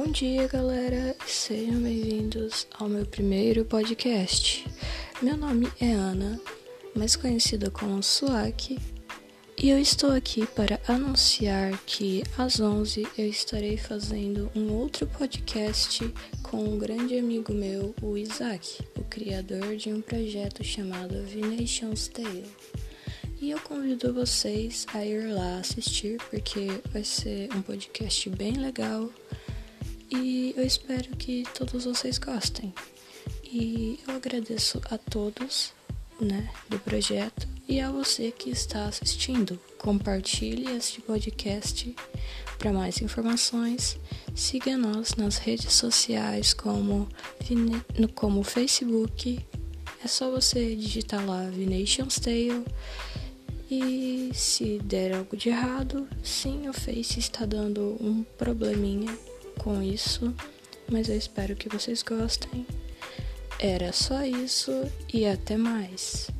Bom dia, galera. Sejam bem-vindos ao meu primeiro podcast. Meu nome é Ana, mais conhecida como Suaki, e eu estou aqui para anunciar que às 11 eu estarei fazendo um outro podcast com um grande amigo meu, o Isaac, o criador de um projeto chamado Venation's Tale. E eu convido vocês a ir lá assistir, porque vai ser um podcast bem legal e eu espero que todos vocês gostem. E eu agradeço a todos, né, do projeto e a você que está assistindo. Compartilhe este podcast para mais informações. Siga nós nas redes sociais como como Facebook. É só você digitar lá Vinations Tale. E se der algo de errado, sim, o Face está dando um probleminha com isso, mas eu espero que vocês gostem. Era só isso e até mais.